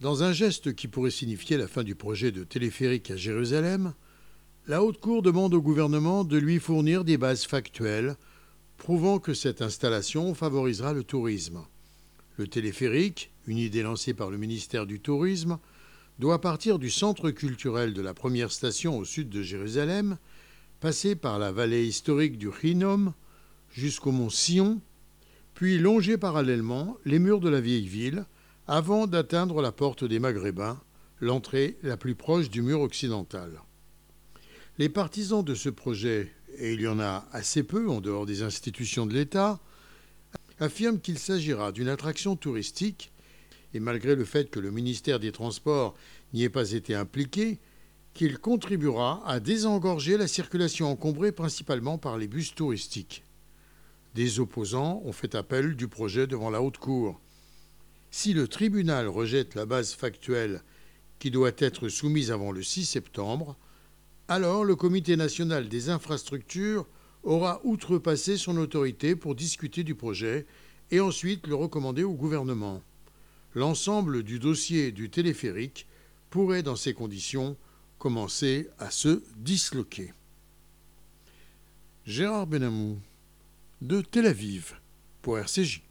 Dans un geste qui pourrait signifier la fin du projet de téléphérique à Jérusalem, la Haute Cour demande au gouvernement de lui fournir des bases factuelles prouvant que cette installation favorisera le tourisme. Le téléphérique, une idée lancée par le ministère du Tourisme, doit partir du centre culturel de la première station au sud de Jérusalem, passer par la vallée historique du Hinnom jusqu'au mont Sion, puis longer parallèlement les murs de la vieille ville avant d'atteindre la porte des Maghrébins, l'entrée la plus proche du mur occidental. Les partisans de ce projet, et il y en a assez peu en dehors des institutions de l'État, affirme qu'il s'agira d'une attraction touristique, et malgré le fait que le ministère des Transports n'y ait pas été impliqué, qu'il contribuera à désengorger la circulation encombrée principalement par les bus touristiques. Des opposants ont fait appel du projet devant la Haute Cour. Si le tribunal rejette la base factuelle qui doit être soumise avant le 6 septembre, alors le Comité national des infrastructures aura outrepassé son autorité pour discuter du projet et ensuite le recommander au gouvernement. L'ensemble du dossier du téléphérique pourrait, dans ces conditions, commencer à se disloquer. Gérard Benamou, de Tel Aviv, pour RCJ.